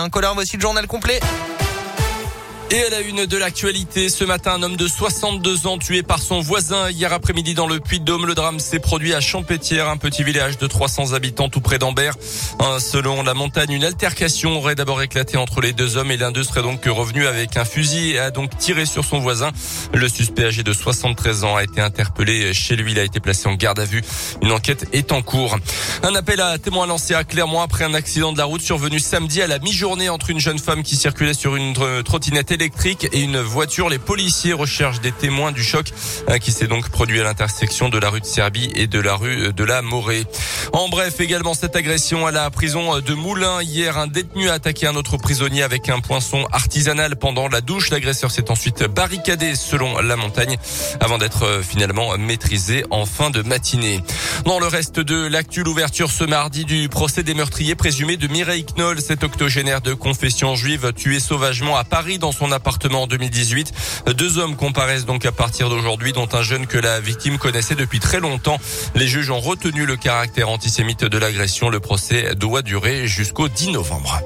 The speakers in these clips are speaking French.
Un colère, voici le journal complet. Et à la une de l'actualité, ce matin, un homme de 62 ans tué par son voisin hier après-midi dans le Puy-de-Dôme. Le drame s'est produit à Champétière, un petit village de 300 habitants tout près d'Ambert. Selon la montagne, une altercation aurait d'abord éclaté entre les deux hommes et l'un d'eux serait donc revenu avec un fusil et a donc tiré sur son voisin. Le suspect âgé de 73 ans a été interpellé chez lui. Il a été placé en garde à vue. Une enquête est en cours. Un appel à témoins lancé à Clermont après un accident de la route survenu samedi à la mi-journée entre une jeune femme qui circulait sur une trottinette électrique et une voiture. Les policiers recherchent des témoins du choc euh, qui s'est donc produit à l'intersection de la rue de Serbie et de la rue de la Morée. En bref, également cette agression à la prison de Moulins. Hier, un détenu a attaqué un autre prisonnier avec un poinçon artisanal pendant la douche. L'agresseur s'est ensuite barricadé selon la montagne avant d'être euh, finalement maîtrisé en fin de matinée. Dans le reste de l'actu, l'ouverture ce mardi du procès des meurtriers présumés de Mireille Knoll, cet octogénaire de confession juive tué sauvagement à Paris dans son appartement en 2018. Deux hommes comparaissent donc à partir d'aujourd'hui, dont un jeune que la victime connaissait depuis très longtemps. Les juges ont retenu le caractère antisémite de l'agression. Le procès doit durer jusqu'au 10 novembre.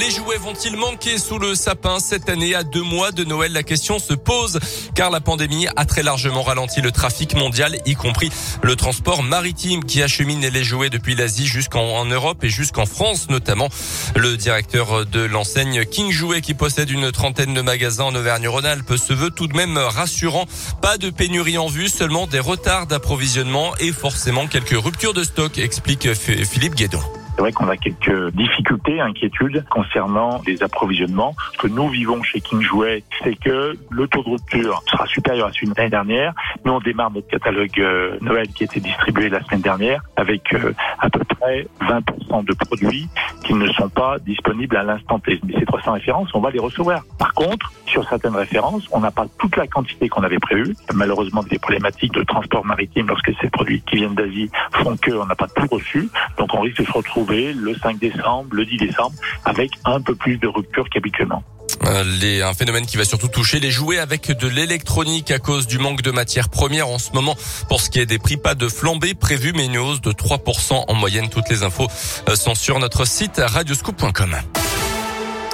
Les jouets vont-ils manquer sous le sapin cette année à deux mois de Noël? La question se pose car la pandémie a très largement ralenti le trafic mondial, y compris le transport maritime qui achemine les jouets depuis l'Asie jusqu'en Europe et jusqu'en France notamment. Le directeur de l'enseigne King Jouet qui possède une trentaine de magasins en Auvergne-Rhône-Alpes se veut tout de même rassurant. Pas de pénurie en vue, seulement des retards d'approvisionnement et forcément quelques ruptures de stock, explique Philippe Guédon. C'est vrai qu'on a quelques difficultés, inquiétudes concernant les approvisionnements. Ce que nous vivons chez King Jouet, c'est que le taux de rupture sera supérieur à celui de l'année dernière. Nous, on démarre notre catalogue euh, Noël qui a été distribué la semaine dernière avec euh, à peu près 20% de produits qui ne sont pas disponibles à l'instant T. Mais ces 300 références, on va les recevoir. Par contre, sur certaines références, on n'a pas toute la quantité qu'on avait prévue. Malheureusement, des problématiques de transport maritime lorsque ces produits qui viennent d'Asie font qu'on n'a pas tout reçu. Donc, on risque de se retrouver le 5 décembre, le 10 décembre, avec un peu plus de rupture qu'habituellement. Euh, un phénomène qui va surtout toucher les jouets avec de l'électronique à cause du manque de matières premières en ce moment. Pour ce qui est des prix, pas de flambée prévue, mais une hausse de 3% en moyenne. Toutes les infos euh, sont sur notre site radioscoop.com.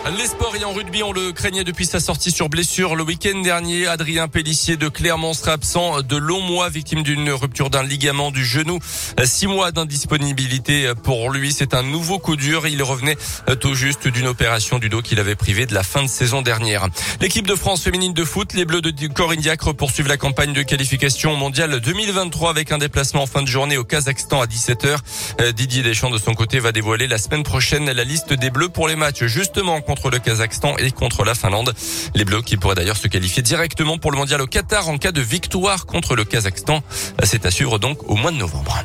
Les sports et en rugby, on le craignait depuis sa sortie sur blessure le week-end dernier. Adrien Pellissier de Clermont sera absent de longs mois, victime d'une rupture d'un ligament du genou. Six mois d'indisponibilité pour lui. C'est un nouveau coup dur. Il revenait tout juste d'une opération du dos qu'il avait privé de la fin de saison dernière. L'équipe de France féminine de foot, les Bleus de Corinne Diacre poursuivent la campagne de qualification mondiale 2023 avec un déplacement en fin de journée au Kazakhstan à 17h. Didier Deschamps de son côté va dévoiler la semaine prochaine la liste des Bleus pour les matchs justement contre le Kazakhstan et contre la Finlande. Les Bleus qui pourraient d'ailleurs se qualifier directement pour le mondial au Qatar en cas de victoire contre le Kazakhstan. C'est à suivre donc au mois de novembre.